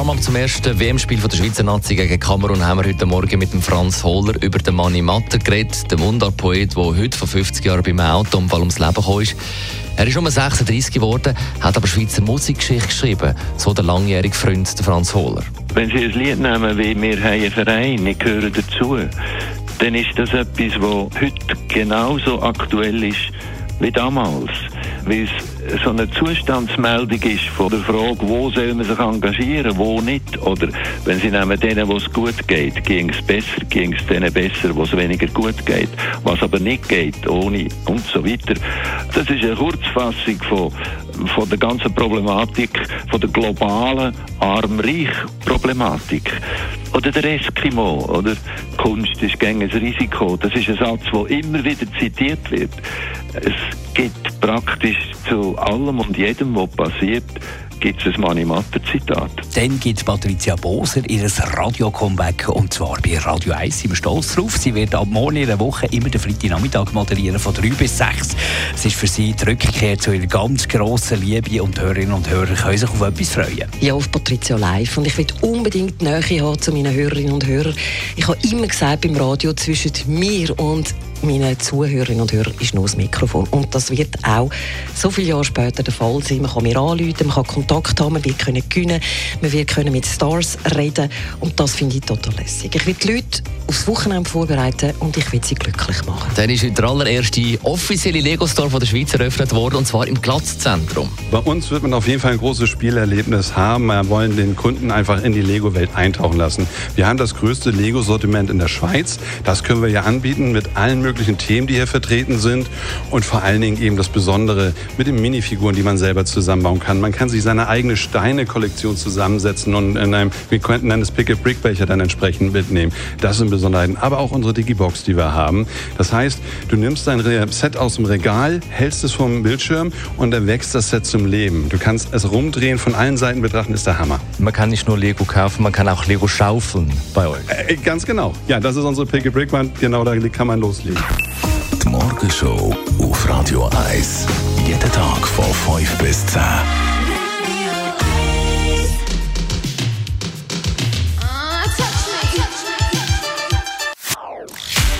Warm-up zum ersten WM-Spiel der Schweizer Nazi gegen Kamerun haben wir heute Morgen mit dem Franz Hohler über den Manni Matter geredet, den Mundartpoet, der heute vor 50 Jahren beim Autounfall ums Leben gekommen ist. Er ist um 36 geworden, hat aber Schweizer Musikgeschichte geschrieben, so der langjährige Freund Franz Hohler. Wenn Sie ein Lied nehmen wie «Wir haben einen Verein, ich gehöre dazu», dann ist das etwas, das heute genauso aktuell ist wie damals. Weil es so eine Zustandsmeldung ist von der Frage, wo soll man sich engagieren, wo nicht. Oder wenn Sie nehmen denen, wo es gut geht, ging es besser, ging es denen besser, wo es weniger gut geht. Was aber nicht geht, ohne und so weiter. Das ist eine Kurzfassung von, von der ganzen Problematik, von der globalen Arm-Reich-Problematik. Oder der Eskimo, oder Kunst ist gegen ein Risiko. Das ist ein Satz, der immer wieder zitiert wird. Es gibt praktisch zu allem und jedem, was passiert, gibt es ein Manimatter-Zitat. Dann gibt Patricia Boser ihr Radio-Comeback und zwar bei Radio 1. Sind wir stolz drauf. Sie wird ab morgen in einer Woche immer den Freitagnachmittag moderieren von 3 bis 6. Es ist für sie die Rückkehr zu ihrer ganz grossen Liebe und Hörerinnen und Hörer können sich auf etwas freuen. Ja, auf Patricia Live. Und ich will unbedingt Nähe haben zu meinen Hörerinnen und Hörern. Ich habe immer gesagt beim Radio, zwischen mir und meinen Zuhörerinnen und Hörern ist nur das Mikrofon. Und das wird auch so viele Jahre später der Fall sein. Man kann mir anrufen, man kann Kontakt haben, man wird können gewinnen, man wird können mit Stars reden. Und das finde ich total lässig. Ich will die Leute aufs Wochenende vorbereiten und ich will sie glücklich machen. Dann ist heute der allererste offizielle Lego-Store der Schweiz eröffnet worden und zwar im Glatzzentrum. Bei uns wird man auf jeden Fall ein großes Spielerlebnis haben. Wir wollen den Kunden einfach in die Lego-Welt eintauchen lassen. Wir haben das größte Lego-Sortiment in der Schweiz. Das können wir ja anbieten mit allen möglichen Themen, die hier vertreten sind und vor allen Dingen eben das Besondere mit den Minifiguren, die man selber zusammenbauen kann. Man kann sich seine eigene Steine-Kollektion zusammensetzen und in einem, wir könnten einen Pick-a-Brick-Becher dann entsprechend mitnehmen. Das sind Besonderheiten. Aber auch unsere Digibox, die wir haben. Das heißt, du nimmst dein Set aus dem Regal, hältst es vom Bildschirm und dann wächst das Set zum Leben. Du kannst es rumdrehen, von allen Seiten betrachten, ist der Hammer. Man kann nicht nur Lego kaufen, man kann auch Lego schaufeln bei euch. Äh, ganz genau. Ja, das ist unsere Pick-a-Brick-Wand. Genau, da kann man loslegen. Die Morgenshow auf Radio 1.